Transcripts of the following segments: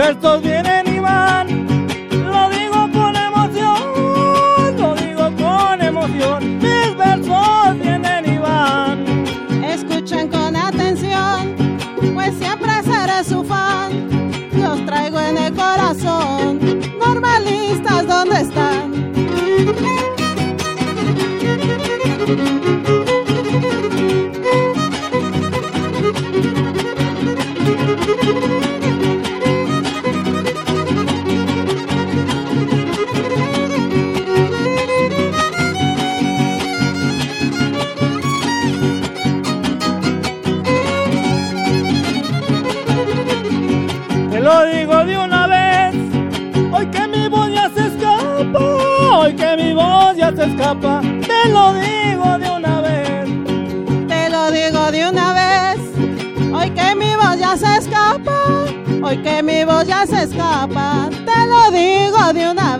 Alberto Díaz. El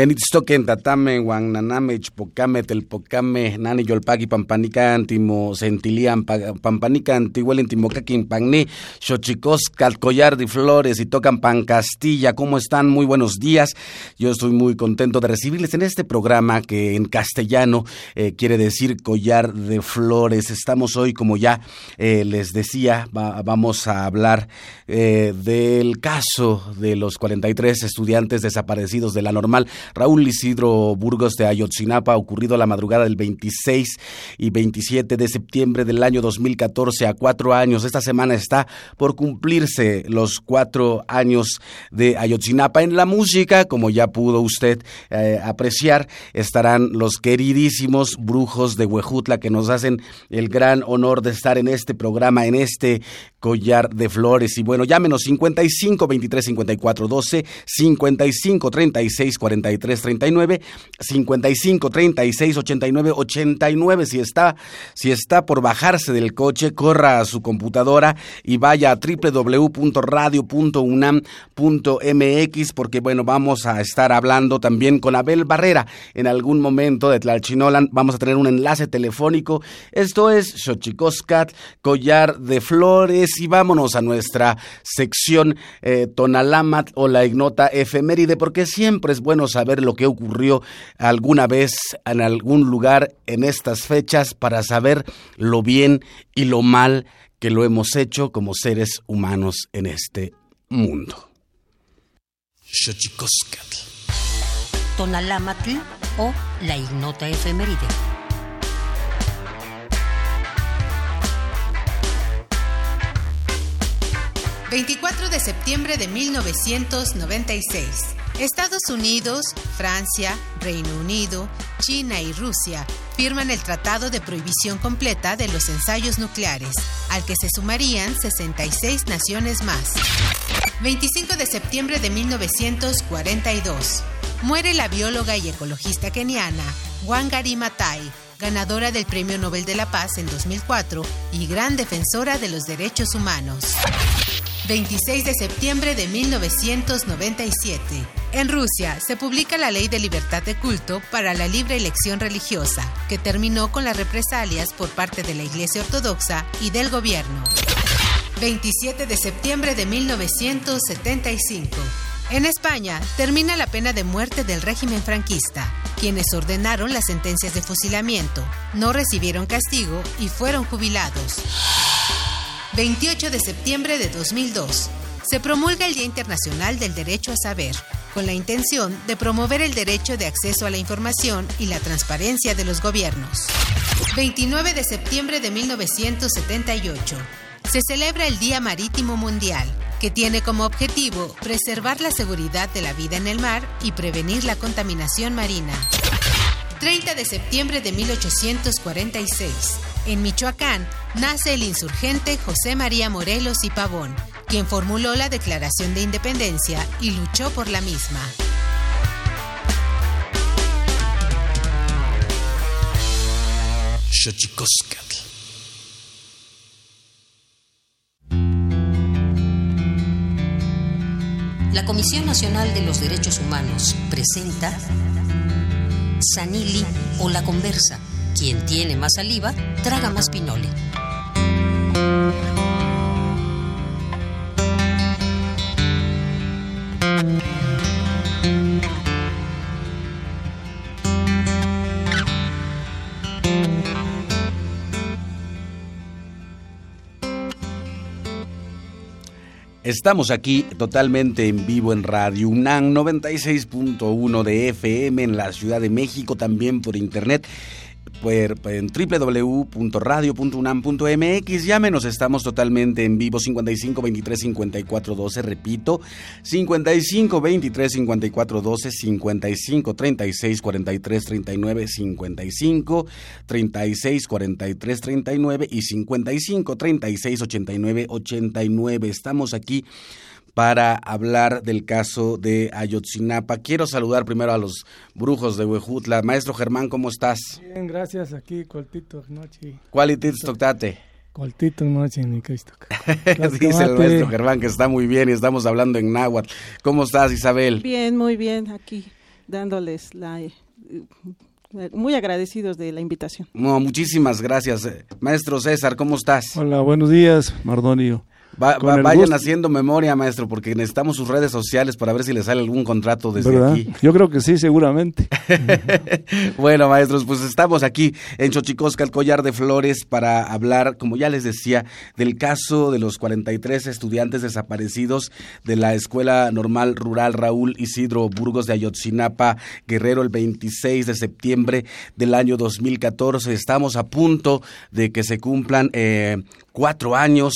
Kenitstoken tatame wan naname chpocame telpocame nani yolpaki pampanica antimo sentilian pampanica antihuelen timocaquin pagni xochicoscal collar de flores y tocan pan Castilla. ¿Cómo están? Muy buenos días. Yo estoy muy contento de recibirles en este programa que en castellano eh, quiere decir collar de flores. Estamos hoy, como ya eh, les decía, vamos a hablar eh, del caso de los 43 estudiantes desaparecidos de la normal Raúl Isidro Burgos de Ayotzinapa, ocurrido la madrugada del 26 y 27 de septiembre del año 2014 a cuatro años. Esta semana está por cumplirse los cuatro años de Ayotzinapa. En la música, como ya pudo usted eh, apreciar, estarán los queridísimos brujos de Huejutla que nos hacen el gran honor de estar en este programa, en este collar de flores. Y bueno, llámenos 55 23 54 12, 55 36 43 39, 55 36 89 89. Si está, si está por bajarse del coche, corra a su computadora y vaya a www.radio.unam.mx porque bueno, vamos a estar hablando también con Abel Barrera en algún momento de Tlalchinolan. Vamos a tener un enlace telefónico. Esto es Xochicoscat, collar de flores y vámonos a nuestra sección eh, Tonalamat o la ignota efeméride, porque siempre es bueno saber lo que ocurrió alguna vez en algún lugar en estas fechas para saber lo bien y lo mal que lo hemos hecho como seres humanos en este mundo. Tonalamatl o la ignota efeméride. 24 de septiembre de 1996. Estados Unidos, Francia, Reino Unido, China y Rusia firman el Tratado de Prohibición Completa de los Ensayos Nucleares, al que se sumarían 66 naciones más. 25 de septiembre de 1942. Muere la bióloga y ecologista keniana Wangari Maathai, ganadora del Premio Nobel de la Paz en 2004 y gran defensora de los derechos humanos. 26 de septiembre de 1997. En Rusia se publica la Ley de Libertad de Culto para la Libre Elección Religiosa, que terminó con las represalias por parte de la Iglesia Ortodoxa y del gobierno. 27 de septiembre de 1975. En España termina la pena de muerte del régimen franquista. Quienes ordenaron las sentencias de fusilamiento no recibieron castigo y fueron jubilados. 28 de septiembre de 2002. Se promulga el Día Internacional del Derecho a Saber, con la intención de promover el derecho de acceso a la información y la transparencia de los gobiernos. 29 de septiembre de 1978. Se celebra el Día Marítimo Mundial, que tiene como objetivo preservar la seguridad de la vida en el mar y prevenir la contaminación marina. 30 de septiembre de 1846. En Michoacán nace el insurgente José María Morelos y Pavón, quien formuló la Declaración de Independencia y luchó por la misma. La Comisión Nacional de los Derechos Humanos presenta Sanili o La Conversa quien tiene más saliva, traga más pinole. Estamos aquí totalmente en vivo en Radio UNAM 96.1 de FM en la Ciudad de México, también por internet en www.radio.unam.mx. Llámenos, estamos totalmente en vivo 55 23 54 12, repito, 55 23 54 12, 55 36 43 39, 55 36 43 39 y 55 36 89 89. Estamos aquí para hablar del caso de Ayotzinapa. Quiero saludar primero a los brujos de Huejutla. Maestro Germán, ¿cómo estás? Bien, gracias. Aquí, coltito noche. ¿Cuálitis toctate? Coltito noche, ni Cristo. Dice el maestro Germán que está muy bien y estamos hablando en náhuatl. ¿Cómo estás, Isabel? Bien, muy bien. Aquí dándoles la... Eh, muy agradecidos de la invitación. No, muchísimas gracias. Maestro César, ¿cómo estás? Hola, buenos días, Mardonio. Vayan haciendo memoria, maestro, porque necesitamos sus redes sociales para ver si le sale algún contrato desde aquí. Yo creo que sí, seguramente. bueno, maestros, pues estamos aquí en Xochicosca, el collar de flores, para hablar, como ya les decía, del caso de los 43 estudiantes desaparecidos de la Escuela Normal Rural Raúl Isidro Burgos de Ayotzinapa, Guerrero, el 26 de septiembre del año 2014. Estamos a punto de que se cumplan eh, cuatro años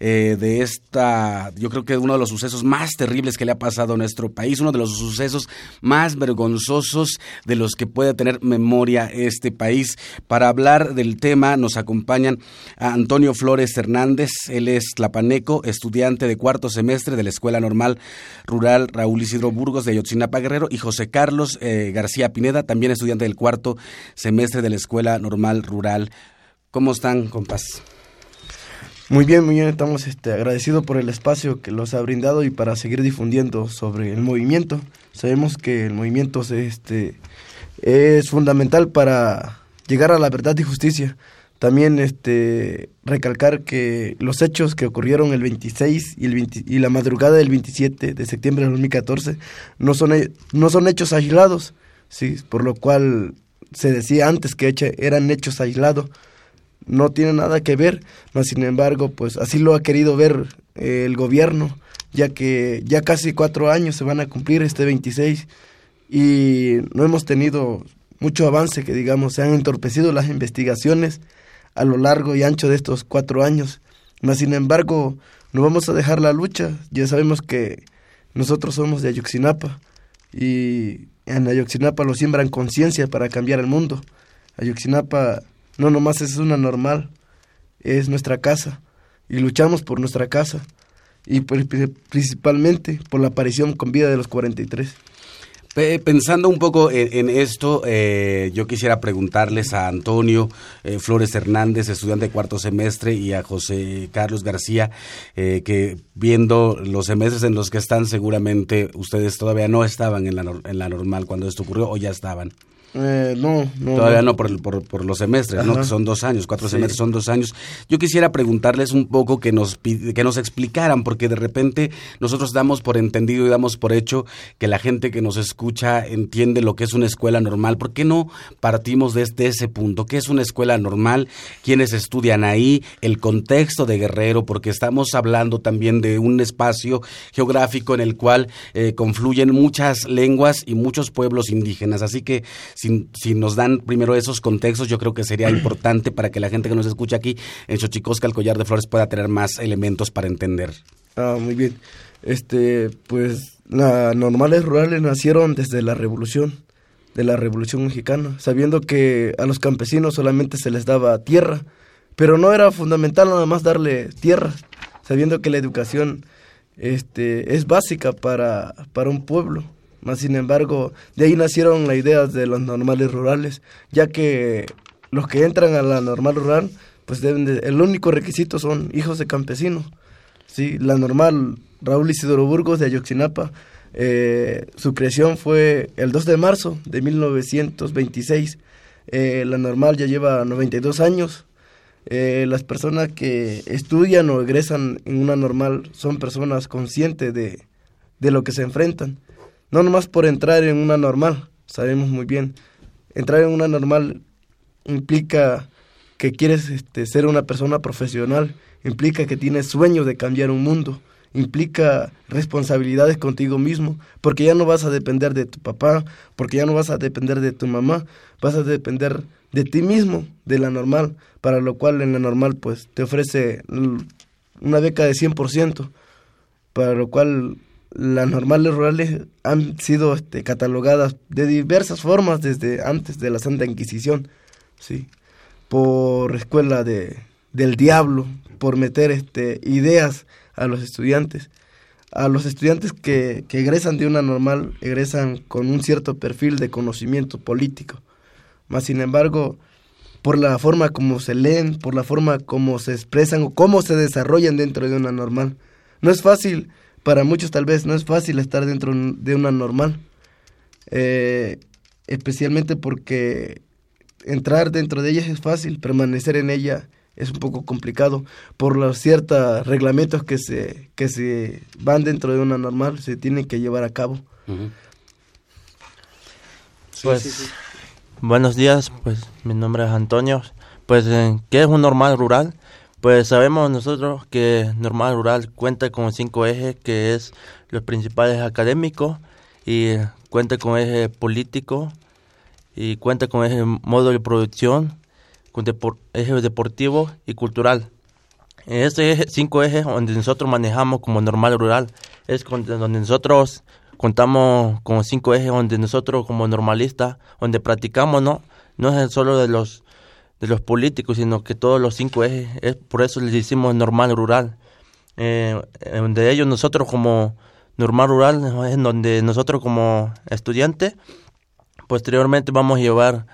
eh, de esta, yo creo que uno de los sucesos más terribles que le ha pasado a nuestro país, uno de los sucesos más vergonzosos de los que puede tener memoria este país. Para hablar del tema nos acompañan a Antonio Flores Hernández, él es tlapaneco, estudiante de cuarto semestre de la Escuela Normal Rural Raúl Isidro Burgos de Ayotzinapa Guerrero y José Carlos eh, García Pineda, también estudiante del cuarto semestre de la Escuela Normal Rural. ¿Cómo están, compas? Muy bien, muy bien, estamos este, agradecidos por el espacio que los ha brindado y para seguir difundiendo sobre el movimiento. Sabemos que el movimiento este, es fundamental para llegar a la verdad y justicia. También este, recalcar que los hechos que ocurrieron el 26 y, el y la madrugada del 27 de septiembre de 2014 no son, no son hechos aislados, ¿sí? por lo cual se decía antes que eran hechos aislados no tiene nada que ver, mas sin embargo, pues así lo ha querido ver eh, el gobierno, ya que ya casi cuatro años se van a cumplir este 26 y no hemos tenido mucho avance, que digamos, se han entorpecido las investigaciones a lo largo y ancho de estos cuatro años, mas sin embargo, no vamos a dejar la lucha, ya sabemos que nosotros somos de Ayuxinapa y en Ayuxinapa lo siembran conciencia para cambiar el mundo. Ayuxinapa no nomás es una normal, es nuestra casa y luchamos por nuestra casa y principalmente por la aparición con vida de los 43. Pensando un poco en, esto, eh, yo quisiera preguntarles a Antonio eh, Flores Hernández, estudiante de cuarto semestre, y a José Carlos García, eh, que viendo los semestres en los que están, seguramente ustedes todavía no estaban en la, en la normal cuando esto ocurrió o ya estaban. Eh, no, no. Todavía no, por, por, los semestres, ¿no? Que son dos años, cuatro semestres son dos años. Yo quisiera preguntarles un poco que nos, que nos explicaran, porque de repente nosotros damos por entendido y damos por hecho que la gente que nos escucha entiende lo que es una escuela normal. ¿Por qué no partimos desde ese punto? ¿Qué es una escuela normal? ¿Quiénes estudian ahí? El contexto de Guerrero, porque estamos hablando también de un espacio geográfico en el cual eh, confluyen muchas lenguas y muchos pueblos indígenas. Así que si, nos dan primero esos contextos, yo creo que sería importante para que la gente que nos escucha aquí en Xochicosca, el collar de flores, pueda tener más elementos para entender. Ah, muy bien. Este, pues, las normales rurales nacieron desde la revolución, de la revolución mexicana, sabiendo que a los campesinos solamente se les daba tierra, pero no era fundamental nada más darle tierra, sabiendo que la educación este, es básica para, para un pueblo más sin embargo, de ahí nacieron las ideas de los normales rurales, ya que los que entran a la normal rural, pues deben de, el único requisito son hijos de campesinos. Sí, la normal Raúl Isidoro Burgos de Ayoxinapa, eh, su creación fue el 2 de marzo de 1926. Eh, la normal ya lleva 92 años. Eh, las personas que estudian o egresan en una normal son personas conscientes de, de lo que se enfrentan. No nomás por entrar en una normal, sabemos muy bien. Entrar en una normal implica que quieres este, ser una persona profesional, implica que tienes sueños de cambiar un mundo, implica responsabilidades contigo mismo, porque ya no vas a depender de tu papá, porque ya no vas a depender de tu mamá, vas a depender de ti mismo, de la normal, para lo cual en la normal pues te ofrece una beca de 100%, para lo cual las normales rurales han sido este, catalogadas de diversas formas desde antes de la Santa Inquisición, sí, por escuela de, del diablo, por meter este, ideas a los estudiantes. A los estudiantes que, que egresan de una normal, egresan con un cierto perfil de conocimiento político. Más sin embargo, por la forma como se leen, por la forma como se expresan o cómo se desarrollan dentro de una normal. No es fácil para muchos tal vez no es fácil estar dentro de una normal, eh, especialmente porque entrar dentro de ella es fácil, permanecer en ella es un poco complicado por los ciertos reglamentos que se, que se van dentro de una normal, se tienen que llevar a cabo. pues, buenos días, pues mi nombre es Antonio. Pues, ¿qué es un normal rural? Pues sabemos nosotros que normal rural cuenta con cinco ejes, que es los principales académicos y cuenta con eje político y cuenta con eje modo de producción, con eje deportivo y cultural. En este cinco ejes donde nosotros manejamos como normal rural, es donde nosotros contamos con cinco ejes donde nosotros como normalistas, donde practicamos, ¿no? No es solo de los de los políticos, sino que todos los cinco ejes, es por eso les decimos normal rural. Eh, donde ellos nosotros como normal rural es donde nosotros como estudiantes posteriormente vamos a llevar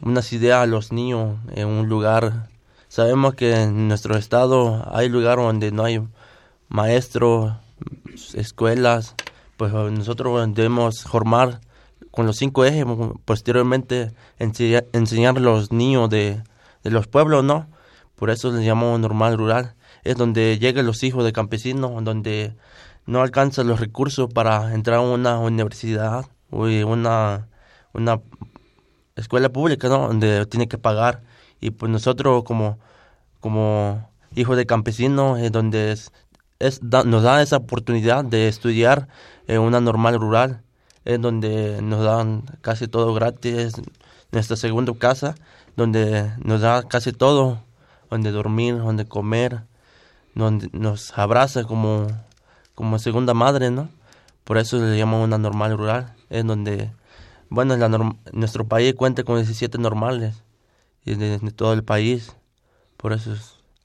unas ideas a los niños en un lugar. Sabemos que en nuestro estado hay lugares donde no hay maestros, escuelas, pues nosotros debemos formar con los cinco ejes, posteriormente enseñar, a los niños de, los pueblos, ¿no? Por eso les llamamos normal rural. Es donde llegan los hijos de campesinos, donde no alcanzan los recursos para entrar a una universidad o una, una escuela pública, ¿no? Donde tiene que pagar. Y pues nosotros como, como hijos de campesinos, es donde es, es nos da esa oportunidad de estudiar en una normal rural, es donde nos dan casi todo gratis, nuestra segunda casa, donde nos da casi todo, donde dormir, donde comer, donde nos abraza como como segunda madre, ¿no? Por eso le llamamos una normal rural, es donde, bueno, la nuestro país cuenta con 17 normales, y de, todo el país, por eso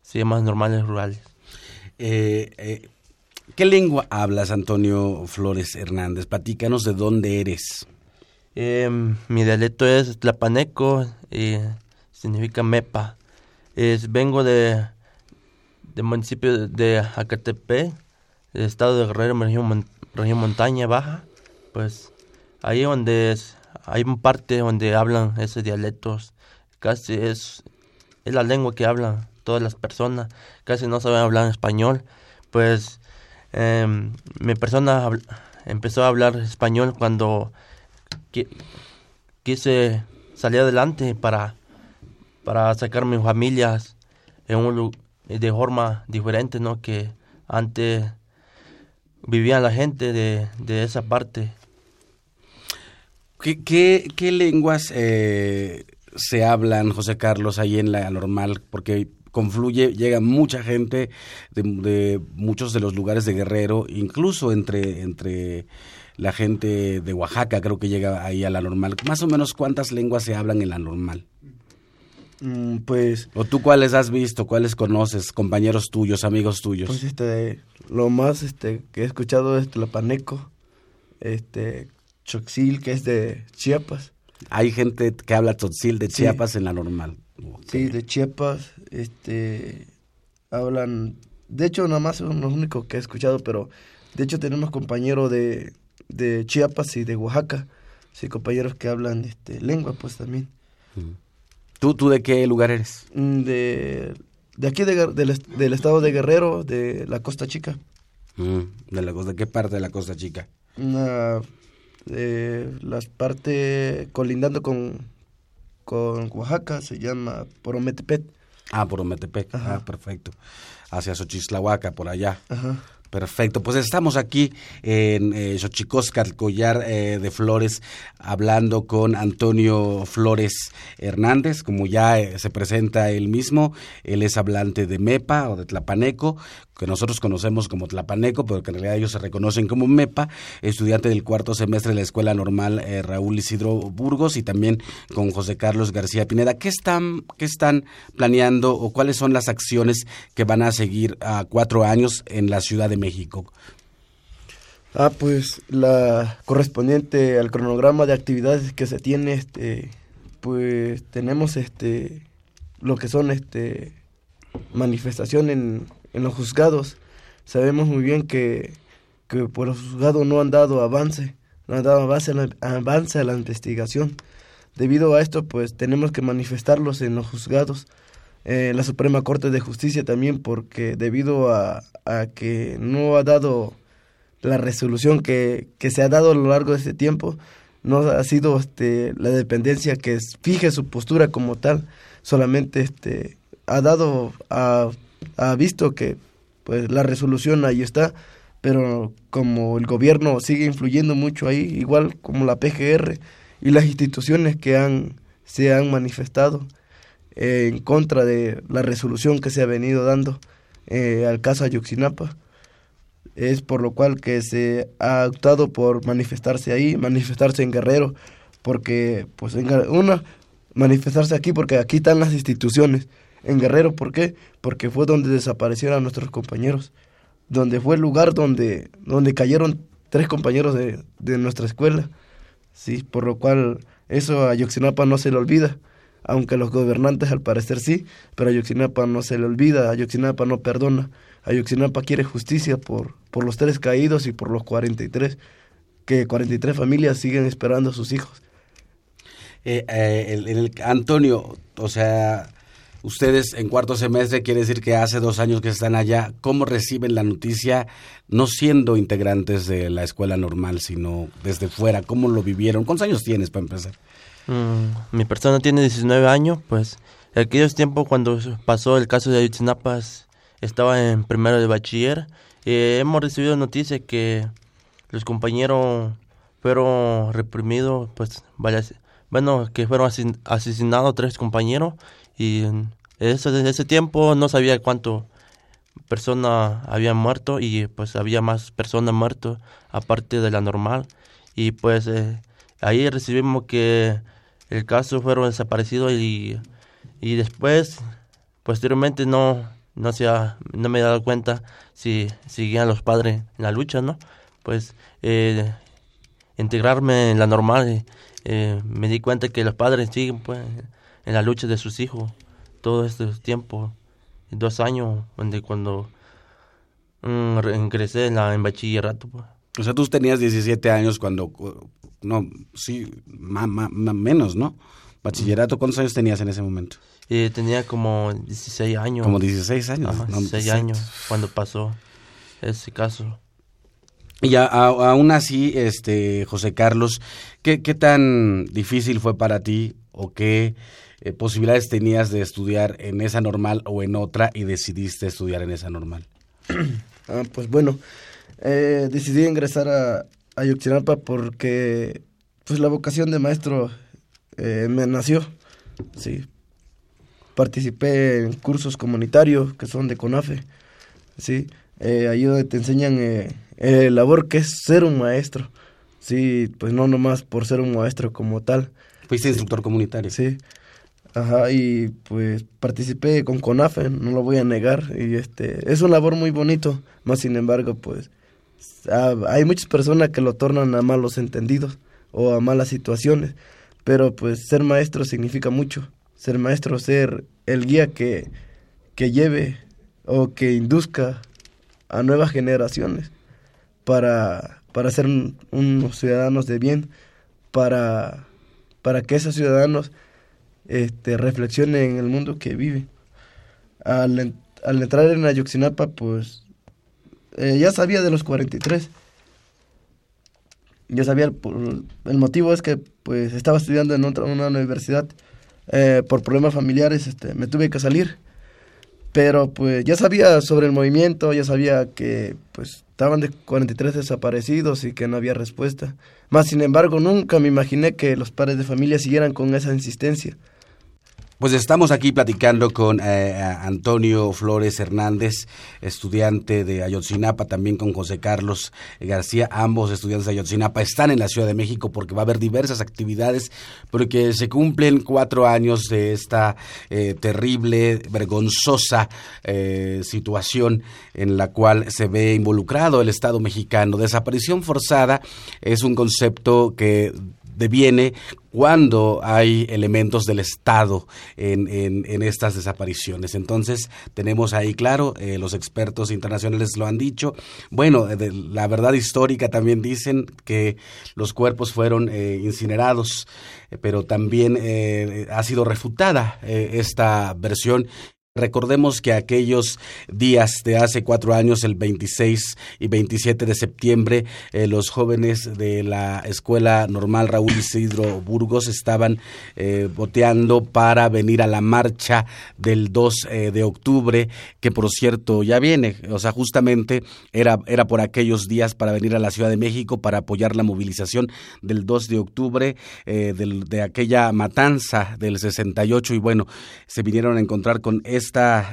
se llaman normales rurales. Eh, eh, ¿Qué lengua hablas, Antonio Flores Hernández? Platícanos de dónde eres. Eh, mi dialecto es tlapaneco y significa mepa. Es, vengo de del municipio de Acatepec, el estado de Guerrero, región, montaña baja, pues ahí donde hay una parte donde hablan esos dialectos, casi es, es la lengua que hablan todas las personas, casi no saben hablar español, pues em, mi persona empezó a hablar español cuando quise salir adelante para, para sacar mis familias en un, de forma diferente, ¿no? Que antes vivía la gente de, de esa parte. ¿Qué, qué, lenguas eh, se hablan, José Carlos, ahí en la normal? Porque confluye, llega mucha gente de, de, muchos de los lugares de Guerrero, incluso entre, entre la gente de Oaxaca, creo que llega ahí a la normal. Más o menos, ¿cuántas lenguas se hablan en la normal? Mm, pues... ¿O tú cuáles has visto, cuáles conoces, compañeros tuyos, amigos tuyos? Pues este, lo más este, que he escuchado es Tlapaneco, este, Choxil, que es de Chiapas. Hay gente que habla Tzotzil de Chiapas en la normal. Sí, de Chiapas, este, hablan, de hecho nada más son los únicos que he escuchado, pero de hecho tenemos compañeros de, de Chiapas y de Oaxaca, sí, compañeros que hablan este, lengua pues también. ¿Tú, ¿Tú de qué lugar eres? Mm, de de aquí de, del, estado de Guerrero, de la Costa Chica. Mm, de, la, ¿De qué parte de la Costa Chica? Una, de las partes colindando con, con Oaxaca, se llama Porometepet. Ah, Porometepec, ah, perfecto. Hacia Xochislahuaca, por allá. Ajá. Perfecto, pues estamos aquí en eh, Xochicóscar, Collar eh, de Flores, hablando con Antonio Flores Hernández, como ya eh, se presenta él mismo, él es hablante de MEPA o de Tlapaneco, que nosotros conocemos como Tlapaneco, pero que en realidad ellos se reconocen como MEPA, estudiante del cuarto semestre de la Escuela Normal eh, Raúl Isidro Burgos y también con José Carlos García Pineda. ¿Qué están, qué están planeando o cuáles son las acciones que van a seguir a cuatro años en la Ciudad de México? Ah, pues la correspondiente al cronograma de actividades que se tiene, este, pues tenemos este, lo que son este, manifestación en en los juzgados. Sabemos muy bien que, que por los juzgados no han dado avance, no han dado avance a, la, avance a la investigación. Debido a esto, pues tenemos que manifestarlos en los juzgados. eh, la Suprema Corte de Justicia también porque debido a, a que no ha dado la resolución que, que, se ha dado a lo largo de este tiempo, no ha sido este, la dependencia que fije su postura como tal, solamente este, ha dado, ha, ha visto que pues la resolución ahí está, pero como el gobierno sigue influyendo mucho ahí, igual como la PGR y las instituciones que han, se han manifestado, eh, en contra de la resolución que se ha venido dando eh, al caso Ayuxinapa. Es por lo cual que se ha optado por manifestarse ahí, manifestarse en Guerrero, porque, pues, en, una, manifestarse aquí porque aquí están las instituciones. En Guerrero, ¿por qué? Porque fue donde desaparecieron nuestros compañeros, donde fue el lugar donde, donde cayeron tres compañeros de, de nuestra escuela. Sí, por lo cual eso a Ayuxinapa no se le olvida aunque los gobernantes al parecer sí, pero Ayuxinapa no se le olvida, Ayuxinapa no perdona, Ayuxinapa quiere justicia por, por los tres caídos y por los 43, que 43 familias siguen esperando a sus hijos. Eh, eh, el, el, Antonio, o sea, ustedes en cuarto semestre, quiere decir que hace dos años que están allá, ¿cómo reciben la noticia no siendo integrantes de la escuela normal, sino desde fuera? ¿Cómo lo vivieron? ¿Cuántos años tienes para empezar? Mm, mi persona tiene 19 años, pues aquellos tiempos cuando pasó el caso de Ayotzinapa estaba en primero de bachiller y hemos recibido noticias que los compañeros fueron reprimidos, pues bueno, que fueron asesinados tres compañeros y en ese, en ese tiempo no sabía cuánto personas habían muerto y pues había más personas muertas aparte de la normal y pues eh, ahí recibimos que el caso fueron desaparecidos y, y después, posteriormente no, no, se no me he dado cuenta si seguían los padres en la lucha, ¿no? Pues eh, integrarme en la normal, eh, me di cuenta que los padres siguen pues en la lucha de sus hijos todo este tiempo, dos años, donde cuando mm, ingresé en, la, en bachillerato. Pues. O sea, tú tenías 17 años cuando no, sí, más, menos, ¿no? Bachillerato, ¿cuántos años tenías en ese momento? Eh, tenía como 16 años. Como 16 años. Ajá, 16 años cuando pasó ese caso. Y a, aún así, este, José Carlos, ¿qué, ¿qué, tan difícil fue para ti o qué eh, posibilidades tenías de estudiar en esa normal o en otra y decidiste estudiar en esa normal? ah, pues bueno, eh, decidí ingresar a, Ayuxinapa porque pues la vocación de maestro eh, me nació, sí. Participé en cursos comunitarios que son de CONAFE, sí. Eh, ahí donde te enseñan el labor que es ser un maestro, sí, pues no nomás por ser un maestro como tal. Fuiste instructor comunitario. Sí. Ajá, y pues participé con CONAFE, no lo voy a negar, y este, es un labor muy bonito, más sin embargo, pues hay muchas personas que lo tornan a malos entendidos o a malas situaciones, pero pues ser maestro significa mucho. Ser maestro, ser el guía que, que lleve o que induzca a nuevas generaciones para, para ser unos ciudadanos de bien, para, para que esos ciudadanos este, reflexionen en el mundo que viven. Al, al entrar en Ayuxinapa, pues eh, ya sabía de los 43. Ya sabía, el, el, motivo es que pues estaba estudiando en otra, una universidad. Eh, por problemas familiares este, me tuve que salir. Pero pues ya sabía sobre el movimiento, ya sabía que pues estaban de 43 desaparecidos y que no había respuesta. Más sin embargo, nunca me imaginé que los padres de familia siguieran con esa insistencia. Pues estamos aquí platicando con eh, Antonio Flores Hernández, estudiante de Ayotzinapa, también con José Carlos García, ambos estudiantes de Ayotzinapa, están en la Ciudad de México porque va a haber diversas actividades, porque se cumplen cuatro años de esta eh, terrible, vergonzosa eh, situación en la cual se ve involucrado el Estado mexicano. Desaparición forzada es un concepto que deviene cuando hay elementos del Estado en, en, estas desapariciones. Entonces, tenemos ahí claro, eh, los expertos internacionales lo han dicho. Bueno, la verdad histórica también dicen que los cuerpos fueron eh, incinerados, eh, pero también ha sido refutada esta versión Recordemos que aquellos días de hace cuatro años, el 26 y 27 de septiembre, eh, los jóvenes de la Escuela Normal Raúl Isidro Burgos estaban eh, boteando para venir a la marcha del 2 eh, de octubre, que por cierto ya viene, o sea, justamente era, era por aquellos días para venir a la Ciudad de México para apoyar la movilización del 2 de octubre, de aquella matanza del 68, y bueno, se vinieron a encontrar con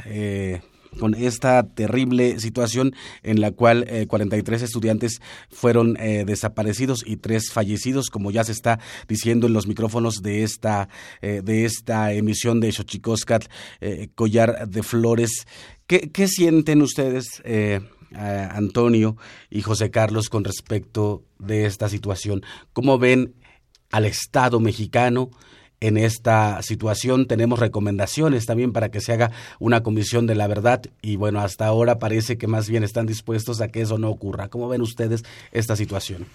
Eh, con esta terrible situación en la cual 43 eh, estudiantes fueron eh, desaparecidos y tres fallecidos, como ya se está diciendo en los micrófonos de esta, de esta emisión de Xochicoscat, Collar de Flores. ¿Qué, qué sienten ustedes, Antonio y José Carlos, con respecto de esta situación? ¿Cómo ven al Estado mexicano? En esta situación. Tenemos recomendaciones también para que se haga una comisión de la verdad y bueno, hasta ahora parece que más bien están dispuestos a que eso no ocurra. ¿Cómo ven ustedes esta situación?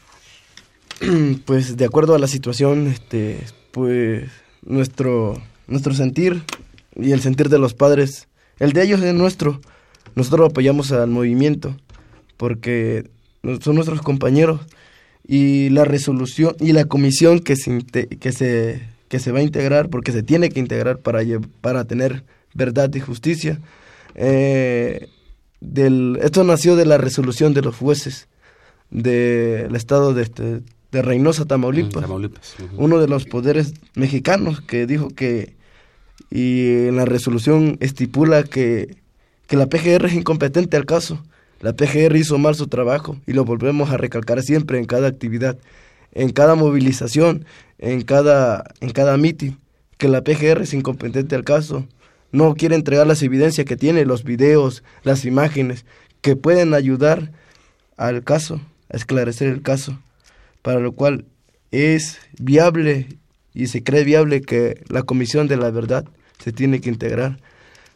Pues de acuerdo a la situación, este, pues nuestro nuestro sentir y el sentir de los padres, el de ellos es nuestro. Nosotros apoyamos al movimiento porque son nuestros compañeros y la resolución y la comisión que se, que se que se va a integrar, porque se tiene que integrar para, para tener verdad y justicia. Eh, del, esto nació de la resolución de los jueces del estado de, este, de Reynosa, Tamaulipas, uno de los poderes mexicanos que dijo que, y en la resolución estipula que, que la PGR es incompetente al caso. La PGR hizo mal su trabajo y lo volvemos a recalcar siempre en cada actividad en cada movilización, en cada, en cada mitin, que la PGR es incompetente al caso, no quiere entregar las evidencias que tiene, los videos, las imágenes, que pueden ayudar al caso, a esclarecer el caso, para lo cual es viable y se cree viable que la Comisión de la Verdad se tiene que integrar,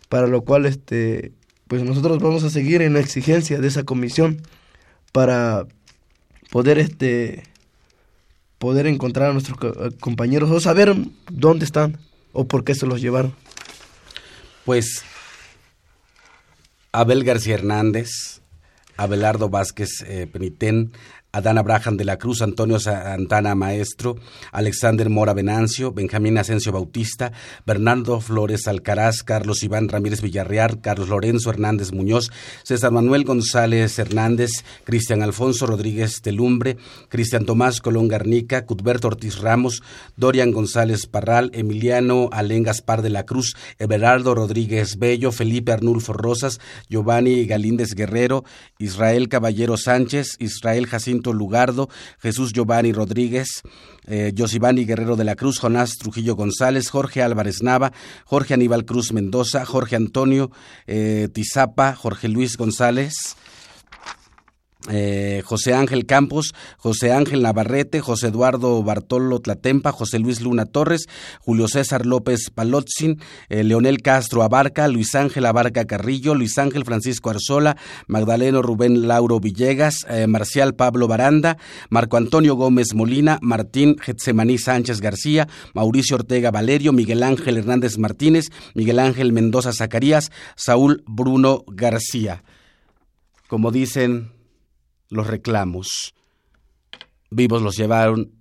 para lo cual este pues nosotros vamos a seguir en la exigencia de esa comisión para poder este poder encontrar a nuestros eh, compañeros o saber dónde están o por qué se los llevaron. Pues Abel García Hernández, Abelardo Vázquez eh, Penitén, Adán Abraham de la Cruz, Antonio Santana Maestro, Alexander Mora Venancio, Benjamín Asensio Bautista, Bernardo Flores Alcaraz, Carlos Iván Ramírez Villarreal, Carlos Lorenzo Hernández Muñoz, César Manuel González Hernández, Cristian Alfonso Rodríguez Telumbre, Cristian Tomás Colón Garnica, Cutberto Ortiz Ramos, Dorian González Parral, Emiliano Alén Gaspar de la Cruz, Everardo Rodríguez Bello, Felipe Arnulfo Rosas, Giovanni Galíndez Guerrero, Israel Caballero Sánchez, Israel Jacinto Lugardo, Jesús Giovanni Rodríguez, eh, Guerrero de la Cruz, Jonás Trujillo González, Jorge Álvarez Nava, Jorge Aníbal Cruz Mendoza, Jorge Antonio eh, Tizapa, Jorge Luis González, eh, José Ángel Campos, José Ángel Navarrete, José Eduardo Bartolo Tlatempa, José Luis Luna Torres, Julio César López Palotzin, eh, Leonel Castro Abarca, Luis Ángel Abarca Carrillo, Luis Ángel Francisco Arzola, Magdaleno Rubén Lauro Villegas, eh, Marcial Pablo Baranda, Marco Antonio Gómez Molina, Martín Getsemaní Sánchez García, Mauricio Ortega Valerio, Miguel Ángel Hernández Martínez, Miguel Ángel Mendoza Zacarías, Saúl Bruno García. Como dicen los reclamos. Vivos los llevaron,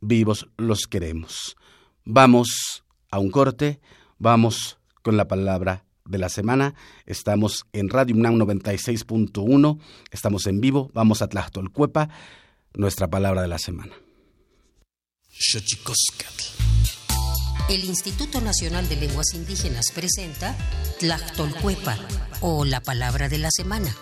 vivos los queremos. Vamos a un corte, vamos con la palabra de la semana. Estamos en Radio UNAM 96.1, estamos en vivo, vamos a Tlactolcuepa, nuestra palabra de la semana. El Instituto Nacional de Lenguas Indígenas presenta Tlactolcuepa o la palabra de la semana.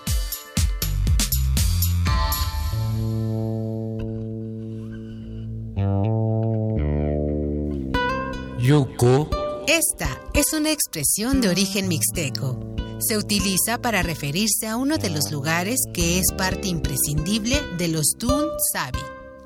Esta es una expresión de origen mixteco. Se utiliza para referirse a uno de los lugares que es parte imprescindible de los Tun Sabi,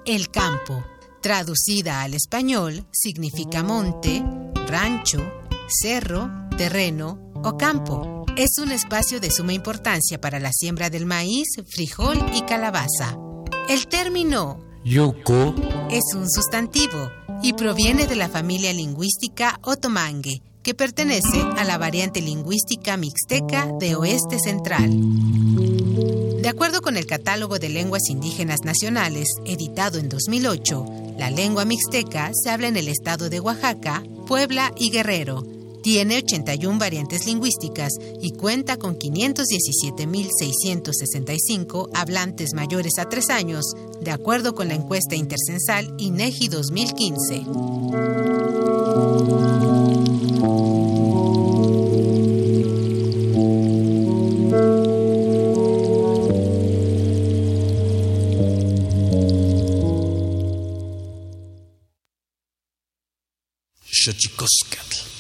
el campo. Traducida al español, significa monte, rancho, cerro, terreno o campo. Es un espacio de suma importancia para la siembra del maíz, frijol y calabaza. El término Yuko es un sustantivo y proviene de la familia lingüística otomangue, que pertenece a la variante lingüística mixteca de oeste central. De acuerdo con el Catálogo de Lenguas Indígenas Nacionales, editado en 2008, la lengua mixteca se habla en el estado de Oaxaca, Puebla y Guerrero. Tiene 81 variantes lingüísticas y cuenta con 517.665 hablantes mayores a 3 años, de acuerdo con la encuesta intercensal INEGI 2015.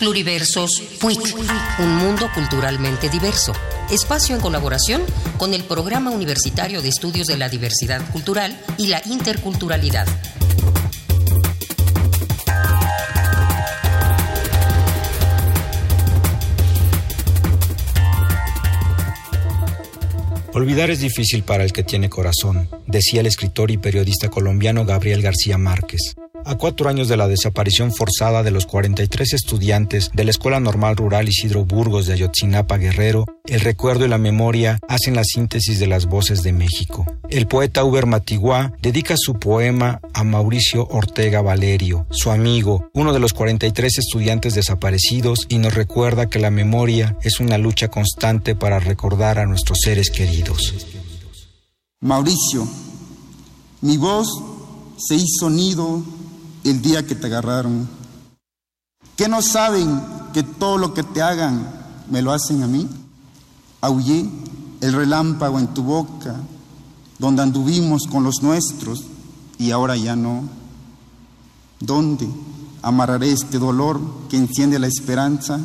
Pluriversos PUIC, un mundo culturalmente diverso. Espacio en colaboración con el Programa Universitario de Estudios de la Diversidad Cultural y la Interculturalidad. Olvidar es difícil para el que tiene corazón, decía el escritor y periodista colombiano Gabriel García Márquez. A cuatro años de la desaparición forzada de los 43 estudiantes de la Escuela Normal Rural Isidro Burgos de Ayotzinapa Guerrero, el recuerdo y la memoria hacen la síntesis de las voces de México. El poeta Uber Matiguá dedica su poema a Mauricio Ortega Valerio, su amigo, uno de los 43 estudiantes desaparecidos, y nos recuerda que la memoria es una lucha constante para recordar a nuestros seres queridos. Mauricio, mi voz se hizo nido el día que te agarraron? ¿Qué no saben que todo lo que te hagan me lo hacen a mí? Aullé el relámpago en tu boca, donde anduvimos con los nuestros y ahora ya no. ¿Dónde amarraré este dolor que enciende la esperanza?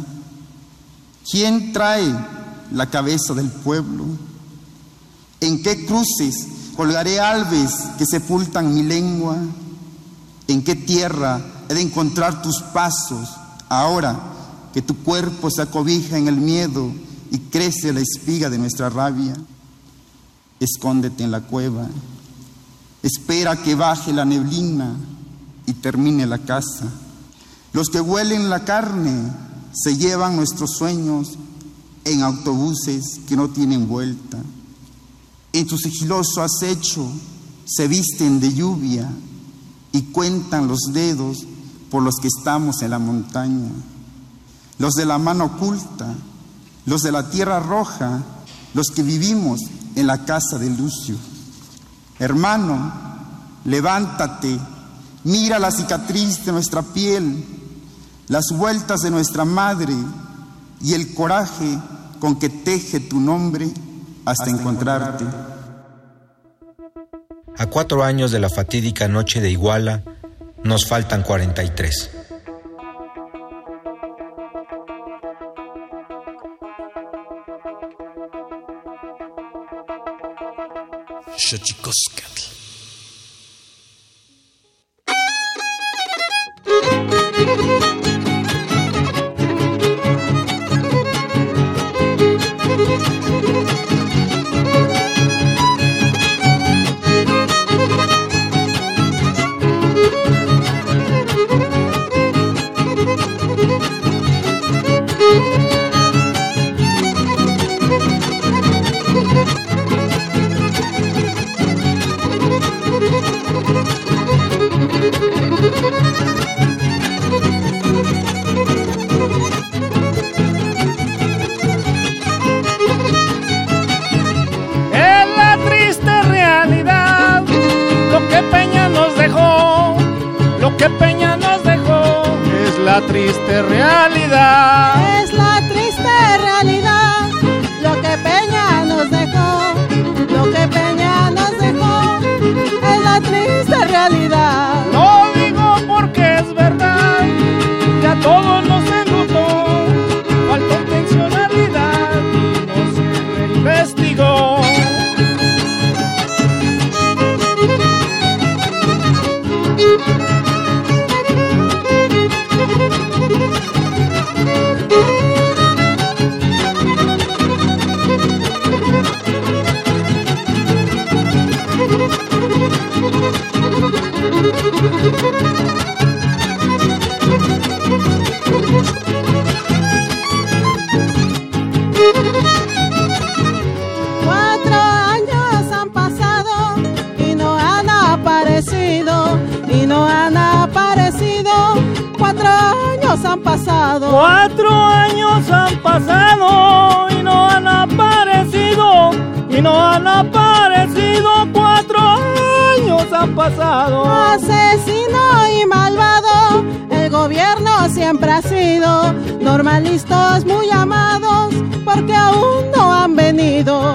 ¿Quién trae la cabeza del pueblo? ¿En qué cruces colgaré alves que sepultan mi lengua? ¿En qué tierra he de encontrar tus pasos ahora que tu cuerpo se acobija en el miedo y crece la espiga de nuestra rabia? Escóndete en la cueva. Espera que baje la neblina y termine la casa. Los que huelen la carne se llevan nuestros sueños en autobuses que no tienen vuelta. En tu sigiloso acecho se visten de lluvia y cuentan los dedos por los que estamos en la montaña, los de la mano oculta, los de la tierra roja, los que vivimos en la casa de Lucio. Hermano, levántate, mira la cicatriz de nuestra piel, las vueltas de nuestra madre y el coraje con que teje tu nombre hasta, encontrarte. A cuatro años de la fatídica noche de Iguala, nos faltan 43. Xochicoscatl. Años han pasado. Cuatro años han pasado y no han aparecido. Y no han aparecido. Cuatro años han pasado. Asesino y malvado. El gobierno siempre ha sido. Normalistas muy amados porque aún no han venido.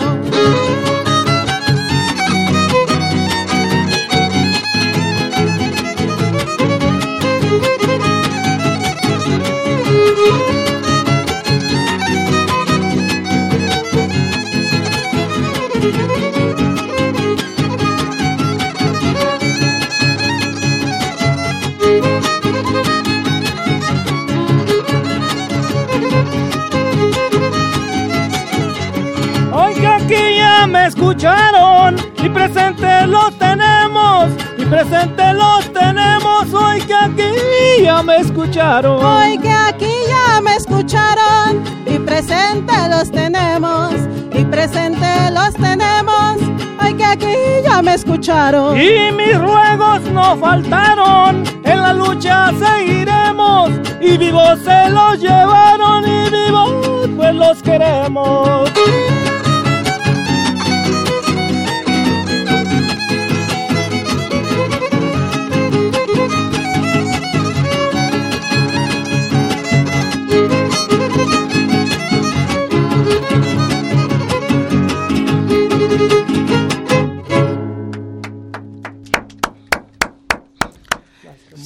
Escucharon y presente los tenemos y presente los tenemos hoy que aquí ya me escucharon. Hoy que aquí ya me escucharon y presente los tenemos y presente los tenemos. Hoy que aquí ya me escucharon. Y mis ruegos no faltaron, en la lucha seguiremos y vivos se los llevaron y vivos pues los queremos.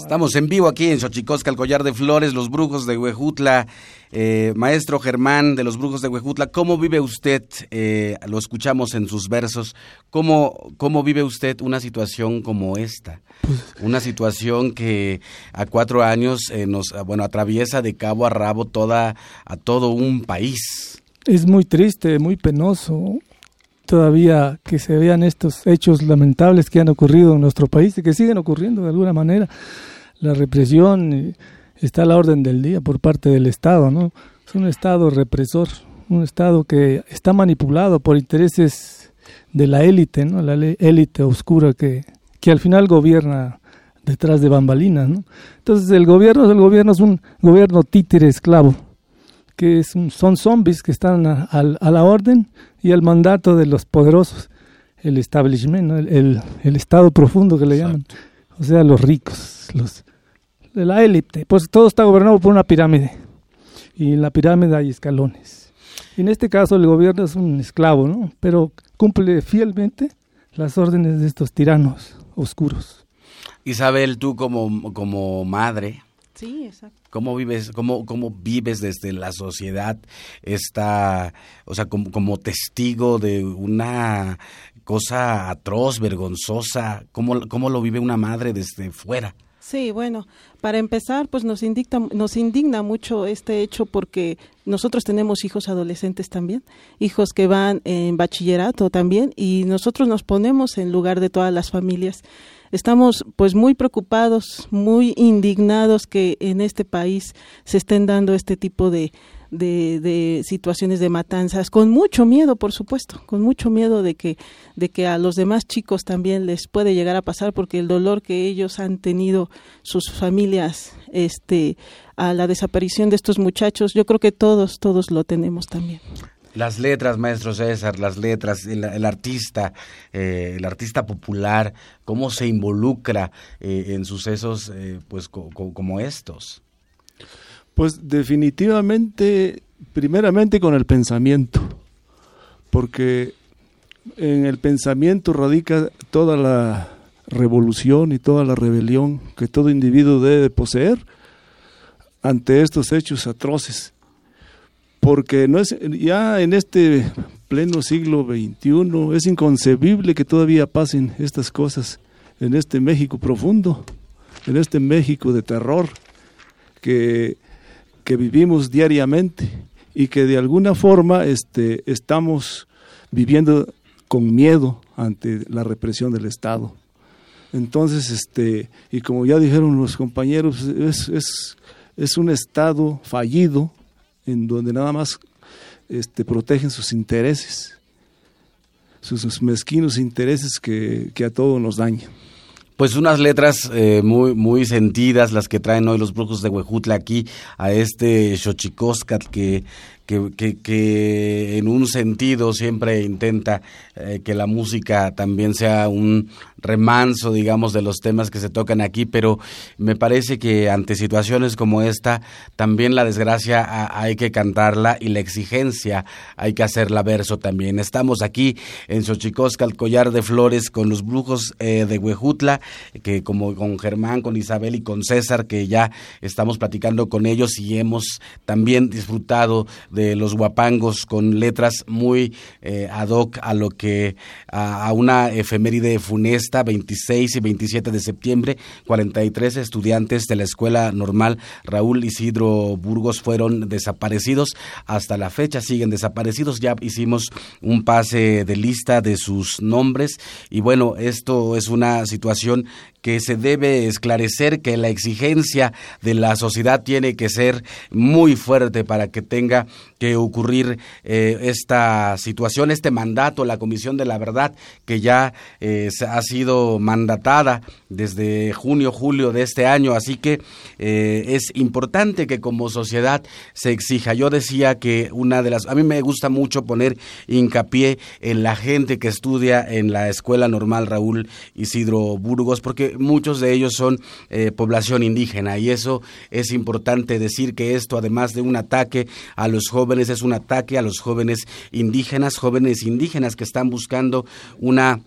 Estamos en vivo aquí en Xochicosca, el collar de flores, los brujos de Huejutla. Eh, maestro Germán de los brujos de Huejutla, ¿cómo vive usted? Eh, lo escuchamos en sus versos. ¿Cómo, ¿Cómo vive usted una situación como esta? Una situación que a cuatro años eh, nos, bueno, atraviesa de cabo a rabo toda, a todo un país. Es muy triste, muy penoso todavía que se vean estos hechos lamentables que han ocurrido en nuestro país y que siguen ocurriendo de alguna manera. La represión está a la orden del día por parte del Estado, ¿no? Es un Estado represor, un Estado que está manipulado por intereses de la élite, ¿no? La élite oscura que, que al final gobierna detrás de bambalinas, ¿no? Entonces el gobierno, el gobierno es un gobierno títere esclavo, que es un, son zombies que están a, a, la orden y al mandato de los poderosos, el establishment, el, el, estado profundo que le llaman, o sea, los ricos, los de la élite, pues todo está gobernado por una pirámide y en la pirámide hay escalones. Y en este caso el gobierno es un esclavo, ¿no? Pero cumple fielmente las órdenes de estos tiranos oscuros. Isabel, tú como, como madre, Sí, exacto. ¿Cómo vives, cómo, cómo vives desde la sociedad esta, o sea, como, como testigo de una cosa atroz, vergonzosa? ¿Cómo, ¿Cómo lo vive una madre desde fuera? Sí, bueno, para empezar, pues nos indigna, nos indigna mucho este hecho porque nosotros tenemos hijos adolescentes también, hijos que van en bachillerato también, y nosotros nos ponemos en lugar de todas las familias. Estamos pues muy preocupados, muy indignados que en este país se estén dando este tipo de, de, de, situaciones de matanzas, con mucho miedo, por supuesto, con mucho miedo de que, de que a los demás chicos también les puede llegar a pasar, porque el dolor que ellos han tenido, sus familias, este, a la desaparición de estos muchachos, yo creo que todos, todos lo tenemos también. Las letras, maestro César, las letras, el, artista, eh, el artista popular, cómo se involucra eh, en sucesos eh, pues co co como estos. Pues definitivamente, primeramente con el pensamiento, porque en el pensamiento radica toda la revolución y toda la rebelión que todo individuo debe poseer ante estos hechos atroces. Porque no es ya en este pleno siglo XXI es inconcebible que todavía pasen estas cosas en este México profundo, en este México de terror que que vivimos diariamente y que de alguna forma este, estamos viviendo con miedo ante la represión del Estado. Entonces, este, y como ya dijeron los compañeros, es, es, es un Estado fallido en donde nada más este, protegen sus intereses, sus, mezquinos intereses que, que a todos nos dañan. Pues unas letras eh, muy muy sentidas las que traen hoy los brujos de Huejutla aquí a este Xochicóscat que que, que, en un sentido siempre intenta eh, que la música también sea un remanso, digamos, de los temas que se tocan aquí, pero me parece que ante situaciones como esta, también la desgracia hay que cantarla y la exigencia hay que hacerla verso también. Estamos aquí en Xochicosca, el collar de flores, con los brujos eh, de Huejutla, que como con Germán, con Isabel y con César, que ya estamos platicando con ellos y hemos también disfrutado de los guapangos con letras muy eh, ad hoc a lo que a, una efeméride funesta 26 y 27 de septiembre 43 estudiantes de la escuela normal Raúl Isidro Burgos fueron desaparecidos. Hasta la fecha siguen desaparecidos. Ya hicimos un pase de lista de sus nombres. Y bueno esto es una situación que se debe esclarecer que la exigencia de la sociedad tiene que ser muy fuerte para que tenga que ocurrir eh, esta situación, este mandato, la Comisión de la Verdad, que ya eh, ha sido mandatada desde junio, julio de este año. Así que eh, es importante que como sociedad se exija. Yo decía que una de las... A mí me gusta mucho poner hincapié en la gente que estudia en la Escuela Normal Raúl Isidro Burgos, porque muchos de ellos son población indígena y eso es importante decir que esto además de un ataque a los jóvenes es un ataque a los jóvenes indígenas, jóvenes indígenas que están buscando una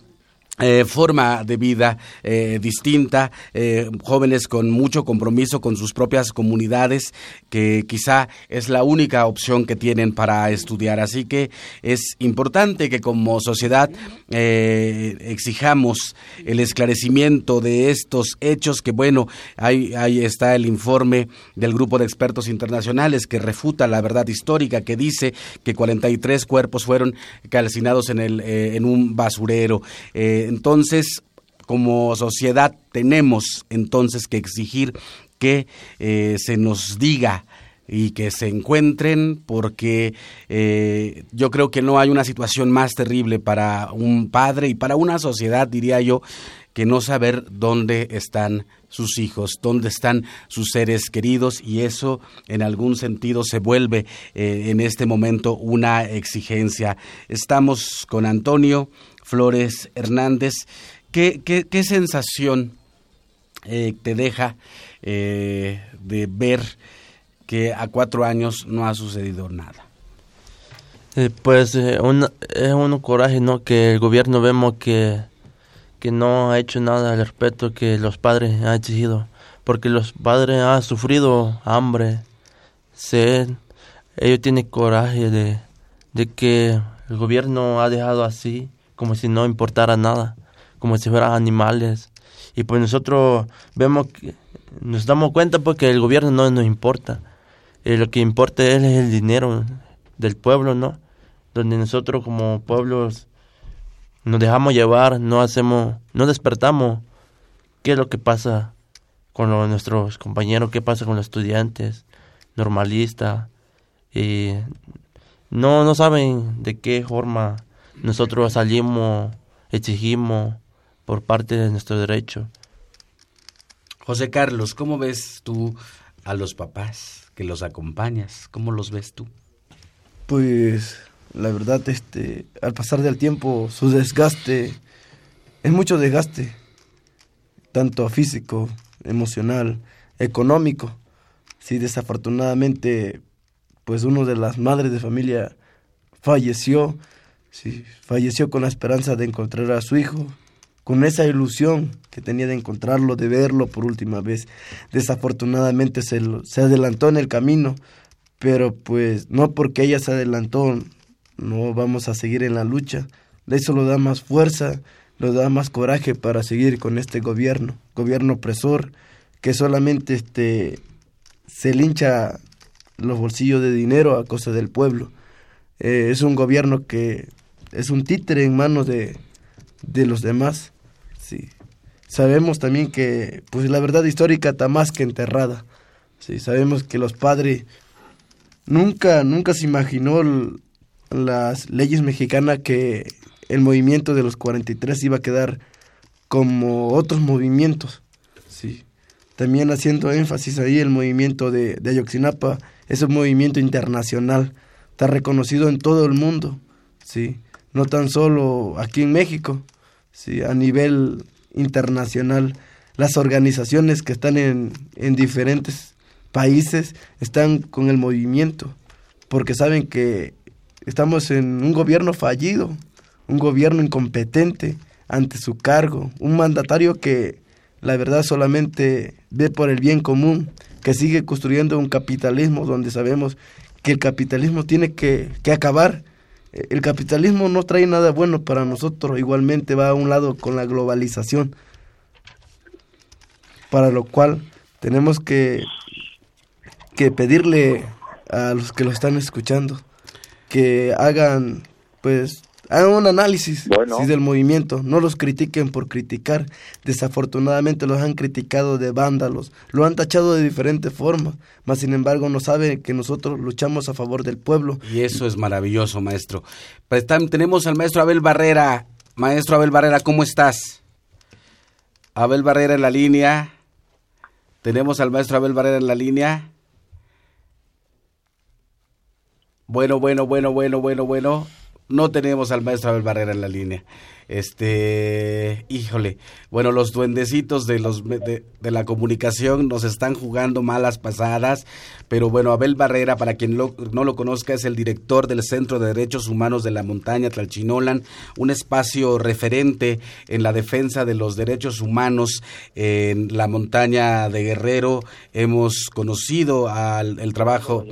eh, forma de vida eh, distinta, eh, jóvenes con mucho compromiso con sus propias comunidades, que quizá es la única opción que tienen para estudiar. Así que es importante que como sociedad exijamos el esclarecimiento de estos hechos, que bueno, ahí, ahí está el informe del grupo de expertos internacionales que refuta la verdad histórica, que dice que 43 cuerpos fueron calcinados en, el, en un basurero entonces, como sociedad tenemos entonces que exigir que eh, se nos diga y que se encuentren porque eh, yo creo que no hay una situación más terrible para un padre y para una sociedad, diría yo, que no saber dónde están sus hijos, dónde están sus seres queridos y eso en algún sentido se vuelve eh, en este momento una exigencia. Estamos con Antonio Flores Hernández. ¿Qué, sensación eh, te deja eh, de ver que a cuatro años no ha sucedido nada? Eh, pues es un coraje, ¿no? Que el gobierno vemos que, que no ha hecho nada al respecto que los padres han exigido. Porque los padres han sufrido hambre, sed. Ellos tienen coraje de, de que el gobierno ha dejado así como si no importara nada, como si fueran animales. Y pues nosotros vemos, nos damos cuenta porque el gobierno no nos importa. Eh, lo que importa es el dinero del pueblo, ¿no? Donde nosotros como pueblos nos dejamos llevar, no hacemos, no despertamos qué es lo que pasa con nuestros compañeros, qué pasa con los estudiantes, normalistas, y no, no saben de qué forma nosotros salimos, exigimos por parte de nuestro derecho. José Carlos, ¿cómo ves tú a los papás que los acompañas? ¿Cómo los ves tú? Pues la verdad, este, al pasar del tiempo, su desgaste es mucho desgaste, tanto físico, emocional, económico. Si desafortunadamente, pues uno de las madres de familia falleció, Sí, falleció con la esperanza de encontrar a su hijo, con esa ilusión que tenía de encontrarlo, de verlo por última vez. Desafortunadamente se, se adelantó en el camino, pero pues no porque ella se adelantó, no vamos a seguir en la lucha. Eso lo da más fuerza, lo da más coraje para seguir con este gobierno, gobierno opresor, que solamente este, se lincha los bolsillos de dinero a costa del pueblo. Eh, es un gobierno que es un títere en manos de, de los demás. Sí. Sabemos también que pues la verdad histórica está más que enterrada. Sí, sabemos que los padres nunca nunca se imaginó las leyes mexicanas que el movimiento de los 43 iba a quedar como otros movimientos. Sí. También haciendo énfasis ahí el movimiento de, de Ayotzinapa es un movimiento internacional, está reconocido en todo el mundo, sí, no tan solo aquí en México, sí, a nivel internacional. Las organizaciones que están en, en diferentes países están con el movimiento, porque saben que estamos en un gobierno fallido, un gobierno incompetente ante su cargo, un mandatario que la verdad solamente ve por el bien común, que sigue construyendo un capitalismo donde sabemos que el capitalismo tiene que, que acabar. El capitalismo no trae nada bueno para nosotros, igualmente va a un lado con la globalización, para lo cual tenemos que, que pedirle a los que lo están escuchando que hagan pues hagan un análisis del movimiento, no los critiquen por criticar. Desafortunadamente los han criticado de vándalos, lo han tachado de diferentes formas, mas sin embargo no saben que nosotros luchamos a favor del pueblo. Y eso es maravilloso, maestro. Pues tenemos al maestro Abel Barrera. Maestro Abel Barrera, ¿cómo estás? Abel Barrera en la línea. Tenemos al maestro Abel Barrera en la línea. Bueno, bueno, bueno, bueno, bueno, bueno no tenemos al maestro Abel Barrera en la línea. Este, híjole, bueno, los duendecitos de los de, la comunicación nos están jugando malas pasadas, pero bueno, Abel Barrera, para quien no lo conozca, es el director del Centro de Derechos Humanos de la Montaña Tlalchinolan, un espacio referente en la defensa de los derechos humanos en la montaña de Guerrero. Hemos conocido al el trabajo.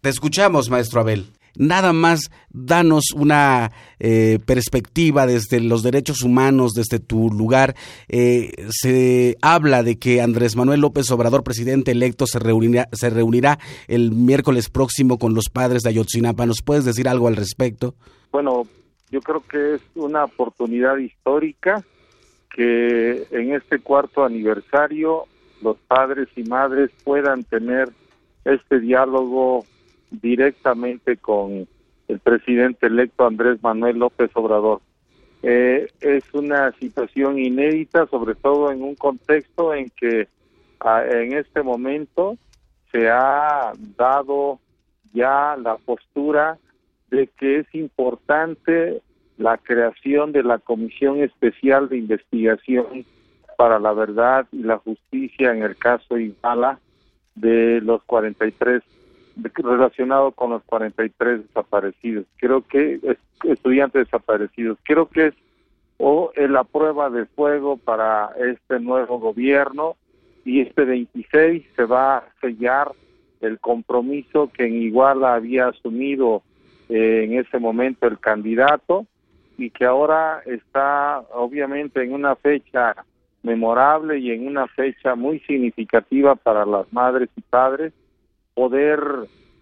Te escuchamos, maestro Abel nada más danos una eh, perspectiva desde los derechos humanos, desde tu lugar. Eh, se habla de que Andrés Manuel López Obrador, presidente electo, se reunirá, se reunirá el miércoles próximo con los padres de Ayotzinapa. ¿Nos puedes decir algo al respecto? Bueno, yo creo que es una oportunidad histórica que en este cuarto aniversario los padres y madres puedan tener este diálogo directamente con el presidente electo Andrés Manuel López Obrador. Eh, es una situación inédita, sobre todo en un contexto en que en este momento se ha dado ya la postura de que es importante la creación de la Comisión Especial de Investigación para la Verdad y la Justicia en el caso Iguala de los 43 relacionado con los 43 desaparecidos. Creo que estudiantes desaparecidos. Creo que es o la prueba de fuego para este nuevo gobierno y este 26 se va a sellar el compromiso que en Iguala había asumido eh, en ese momento el candidato y que ahora está obviamente en una fecha memorable y en una fecha muy significativa para las madres y padres poder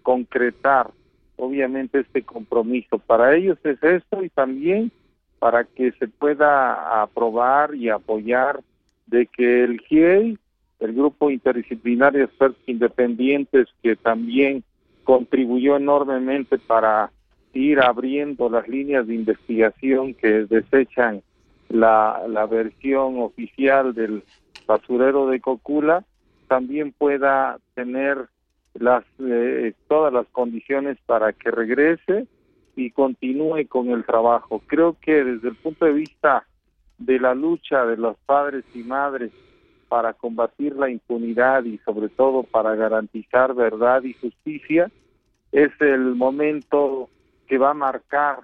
concretar obviamente este compromiso. Para ellos es esto y también para que se pueda aprobar y apoyar de que el GIEI, el Grupo Interdisciplinario de Expertos Independientes, que también contribuyó enormemente para ir abriendo las líneas de investigación que desechan la, la versión oficial del basurero de Cocula, también pueda tener las eh, todas las condiciones para que regrese y continúe con el trabajo. Creo que desde el punto de vista de la lucha de los padres y madres para combatir la impunidad y sobre todo para garantizar verdad y justicia, es el momento que va a marcar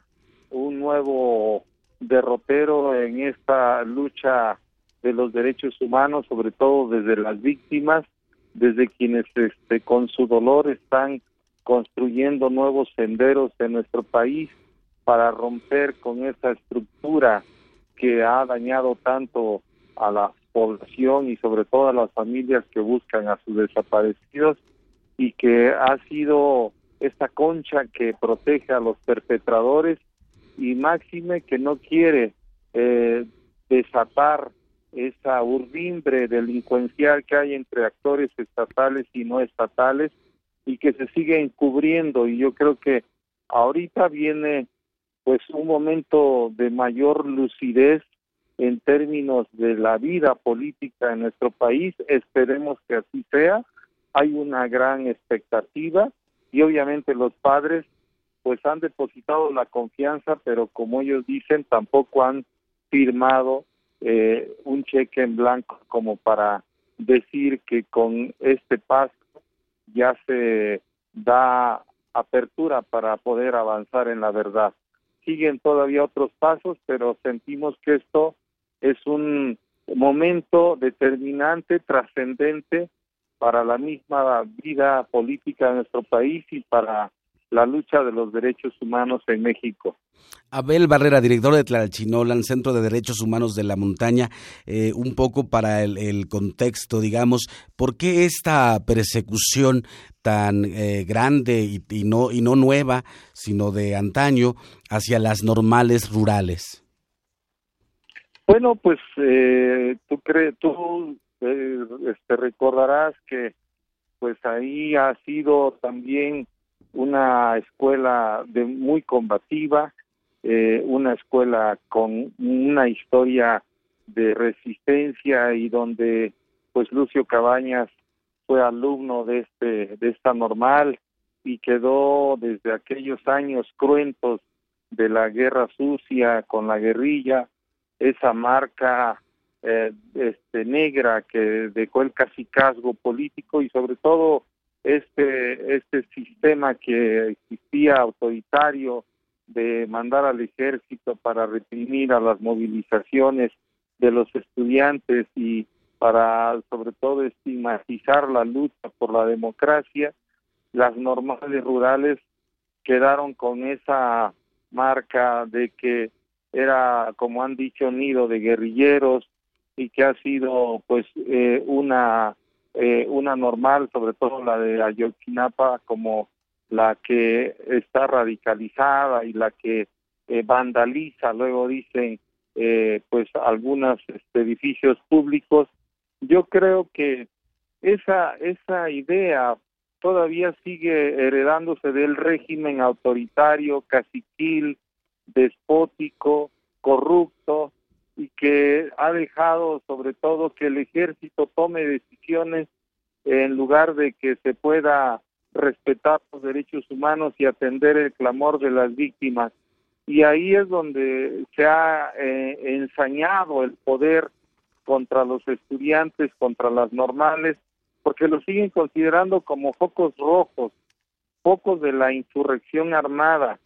un nuevo derrotero en esta lucha de los derechos humanos, sobre todo desde las víctimas desde quienes este, con su dolor están construyendo nuevos senderos en nuestro país para romper con esa estructura que ha dañado tanto a la población y sobre todo a las familias que buscan a sus desaparecidos y que ha sido esta concha que protege a los perpetradores y máxime que no quiere eh, desatar esa urdimbre delincuencial que hay entre actores estatales y no estatales y que se sigue encubriendo y yo creo que ahorita viene pues un momento de mayor lucidez en términos de la vida política en nuestro país. Esperemos que así sea. Hay una gran expectativa y obviamente los padres pues han depositado la confianza, pero como ellos dicen, tampoco han firmado eh, un cheque en blanco como para decir que con este paso ya se da apertura para poder avanzar en la verdad. Siguen todavía otros pasos, pero sentimos que esto es un momento determinante, trascendente para la misma vida política de nuestro país y para la lucha de los derechos humanos en México. Abel Barrera, director de Tlalchinolan, Centro de Derechos Humanos de la Montaña, eh, un poco para el, contexto, digamos, ¿por qué esta persecución tan eh, grande y, no, y no nueva, sino de antaño, hacia las normales rurales? Bueno, pues eh, tú, crees, tú este, recordarás que pues ahí ha sido también una escuela de muy combativa, eh, una escuela con una historia de resistencia y donde pues Lucio Cabañas fue alumno de este de esta normal y quedó desde aquellos años cruentos de la guerra sucia con la guerrilla esa marca eh, este negra que dejó el casicazgo político y sobre todo este este sistema que existía autoritario de mandar al ejército para reprimir a las movilizaciones de los estudiantes y para sobre todo estigmatizar la lucha por la democracia, las normales rurales quedaron con esa marca de que era, como han dicho, nido de guerrilleros y que ha sido pues eh, una eh, una normal, sobre todo la de Ayotzinapa, como la que está radicalizada y la que eh, vandaliza, luego dicen, eh, pues algunos este, edificios públicos. Yo creo que esa, esa idea todavía sigue heredándose del régimen autoritario, caciquil, despótico, corrupto, y que ha dejado sobre todo que el ejército tome decisiones en lugar de que se pueda respetar los derechos humanos y atender el clamor de las víctimas. Y ahí es donde se ha eh, ensañado el poder contra los estudiantes, contra las normales, porque lo siguen considerando como focos rojos, focos de la insurrección armada,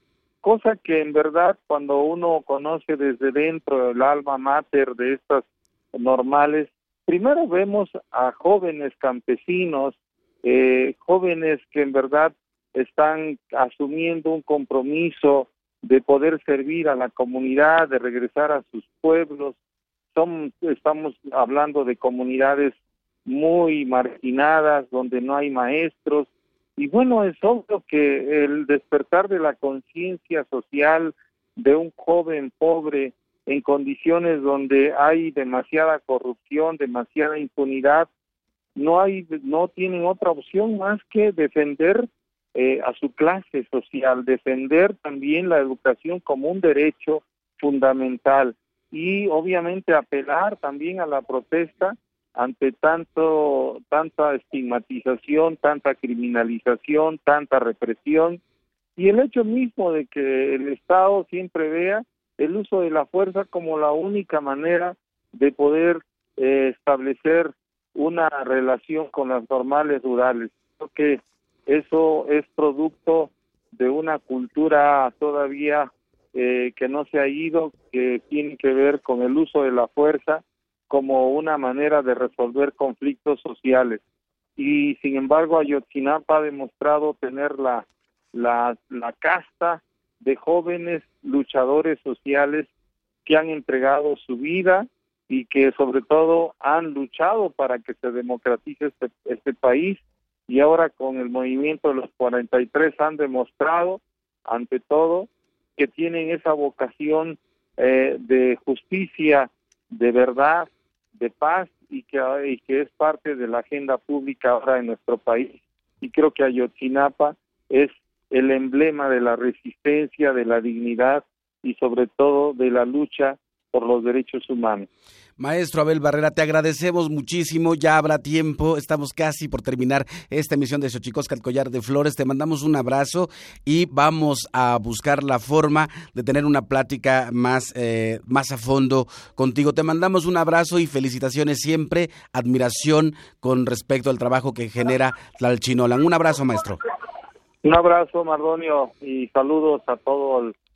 cosa que en verdad cuando uno conoce desde dentro el alma mater de estas normales, primero vemos a jóvenes campesinos, eh, jóvenes que en verdad están asumiendo un compromiso de poder servir a la comunidad, de regresar a sus pueblos. Son, estamos hablando de comunidades muy marginadas, donde no hay maestros, y bueno, es obvio que el despertar de la conciencia social de un joven pobre en condiciones donde hay demasiada corrupción, demasiada impunidad, no hay, no tienen otra opción más que defender eh, a su clase social, defender también la educación como un derecho fundamental y obviamente apelar también a la protesta ante tanto tanta estigmatización, tanta criminalización, tanta represión y el hecho mismo de que el Estado siempre vea el uso de la fuerza como la única manera de poder eh, establecer una relación con las normales rurales. Creo que eso es producto de una cultura todavía eh, que no se ha ido, que tiene que ver con el uso de la fuerza como una manera de resolver conflictos sociales. Y sin embargo, Ayotzinapa ha demostrado tener la, la, la casta de jóvenes luchadores sociales que han entregado su vida y que sobre todo han luchado para que se democratice este, este país y ahora con el movimiento de los 43 han demostrado ante todo que tienen esa vocación eh, de justicia, de verdad, de paz y que, y que es parte de la agenda pública ahora en nuestro país. Y creo que Ayotzinapa es el emblema de la resistencia, de la dignidad y sobre todo de la lucha por los derechos humanos. Maestro Abel Barrera, te agradecemos muchísimo. Ya habrá tiempo. Estamos casi por terminar esta emisión de Xochicosca, el collar de flores. Te mandamos un abrazo y vamos a buscar la forma de tener una plática más, eh, más a fondo contigo. Te mandamos un abrazo y felicitaciones siempre. Admiración con respecto al trabajo que genera Tlalchinolan. Un abrazo, maestro. Un abrazo, Mardonio, y saludos a todo el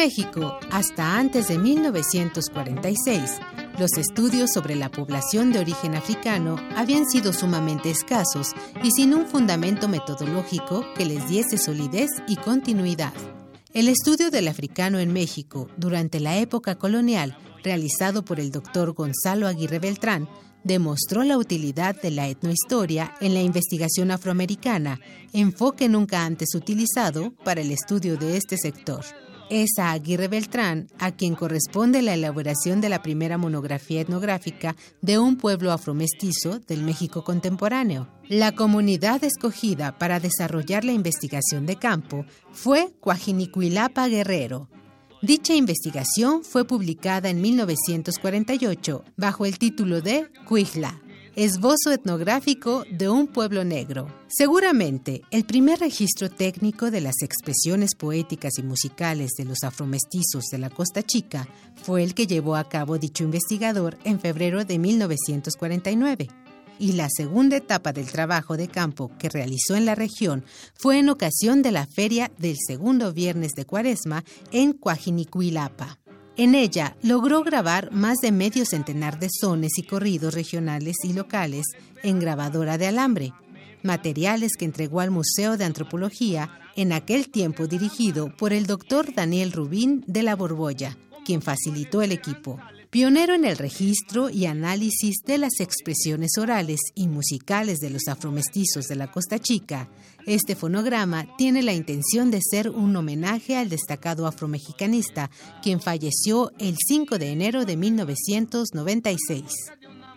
México, hasta antes de 1946, los estudios sobre la población de origen africano habían sido sumamente escasos y sin un fundamento metodológico que les diese solidez y continuidad. El estudio del africano en México durante la época colonial, realizado por el doctor Gonzalo Aguirre Beltrán, demostró la utilidad de la etnohistoria en la investigación afroamericana, enfoque nunca antes utilizado para el estudio de este sector. Es a Aguirre Beltrán a quien corresponde la elaboración de la primera monografía etnográfica de un pueblo afromestizo del México contemporáneo. La comunidad escogida para desarrollar la investigación de campo fue Coajinicuilapa Guerrero. Dicha investigación fue publicada en 1948 bajo el título de Cuijla, Esbozo etnográfico de un pueblo negro. Seguramente, el primer registro técnico de las expresiones poéticas y musicales de los afromestizos de la Costa Chica fue el que llevó a cabo dicho investigador en febrero de 1949. Y la segunda etapa del trabajo de campo que realizó en la región fue en ocasión de la feria del segundo viernes de Cuaresma en Coajinicuilapa. En ella logró grabar más de medio centenar de sones y corridos regionales y locales en grabadora de alambre, materiales que entregó al Museo de Antropología en aquel tiempo dirigido por el doctor Daniel Rubín de la Borbolla, quien facilitó el equipo. Pionero en el registro y análisis de las expresiones orales y musicales de los afromestizos de la Costa Chica, este fonograma tiene la intención de ser un homenaje al destacado afromexicanista, quien falleció el 5 de enero de 1996.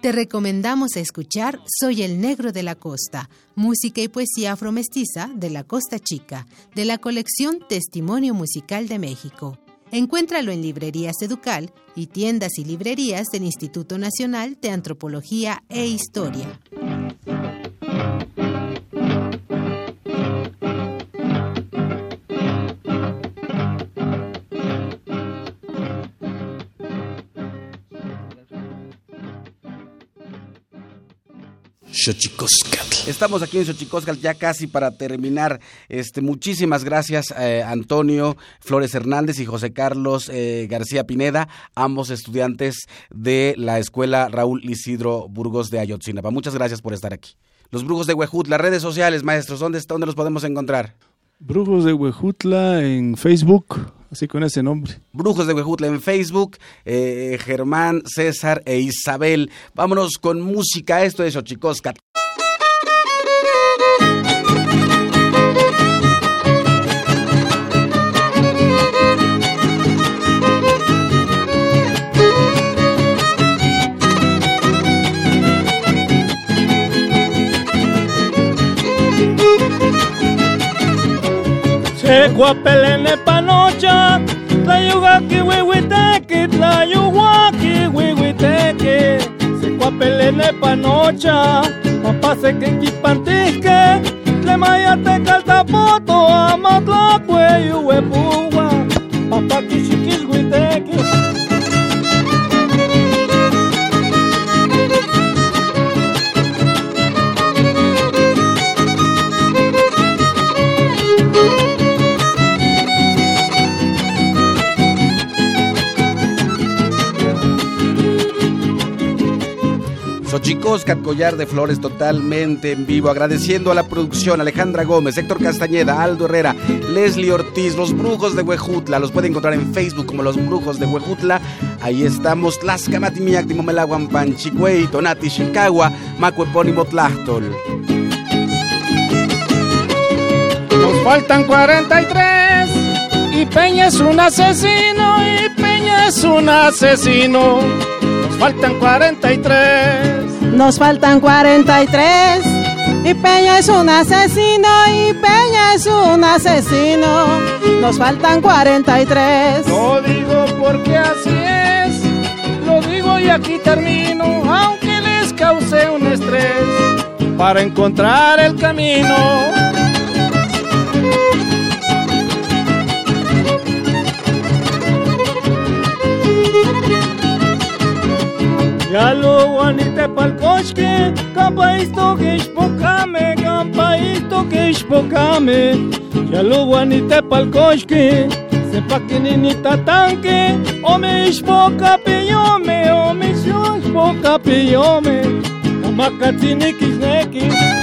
Te recomendamos escuchar Soy el Negro de la Costa, música y poesía afromestiza de la Costa Chica, de la colección Testimonio Musical de México. Encuéntralo en librerías Educal y tiendas y librerías del Instituto Nacional de Antropología e Historia. Xochicoscatl. Estamos aquí en Xochicoscatl ya casi para terminar. Este, muchísimas gracias eh, Antonio Flores Hernández y José Carlos eh, García Pineda, ambos estudiantes de la Escuela Raúl Isidro Burgos de Ayotzinapa. Muchas gracias por estar aquí. Los Brujos de Huejut, las redes sociales, maestros, ¿dónde, dónde los podemos encontrar? Brujos de Huejutla en Facebook, así con ese nombre. Brujos de Huejutla en Facebook, eh, Germán, César e Isabel. Vámonos con música, esto es Ochicosca. Guapelene panocha, tlayugaki wiwiteki, tlayuwaki wiwiteki. Se guapelene panocha, mapase que kipantike, le mayate caltapoto, amatlacue yuwepuwa, papá kishikis witeki. Xochicoscat, collar de flores totalmente en vivo. Agradeciendo a la producción Alejandra Gómez, Héctor Castañeda, Aldo Herrera, Leslie Ortiz, los brujos de Huejutla. Los pueden encontrar en Facebook como los brujos de Huejutla. Ahí estamos, Las Camatimiac, Timomelaguan, Panchicuey, Tonati, Chilcagua, Macuepónimo, Tlachtol. Nos faltan 43 y Peña es un asesino y Peña es un asesino. Nos faltan 43. Nos faltan 43 y Peña es un asesino y Peña es un asesino. Nos faltan 43. Lo digo porque así es. Lo digo y aquí termino, aunque les cause un estrés para encontrar el camino. Ya lo guanite pa'l coche, campaísto que espocame, campaísto que espocame. Ya lo guanite pa'l coche, sepa que ninita tanque, o me espoca pillome, o me espoca pillome, camakatini kisneki.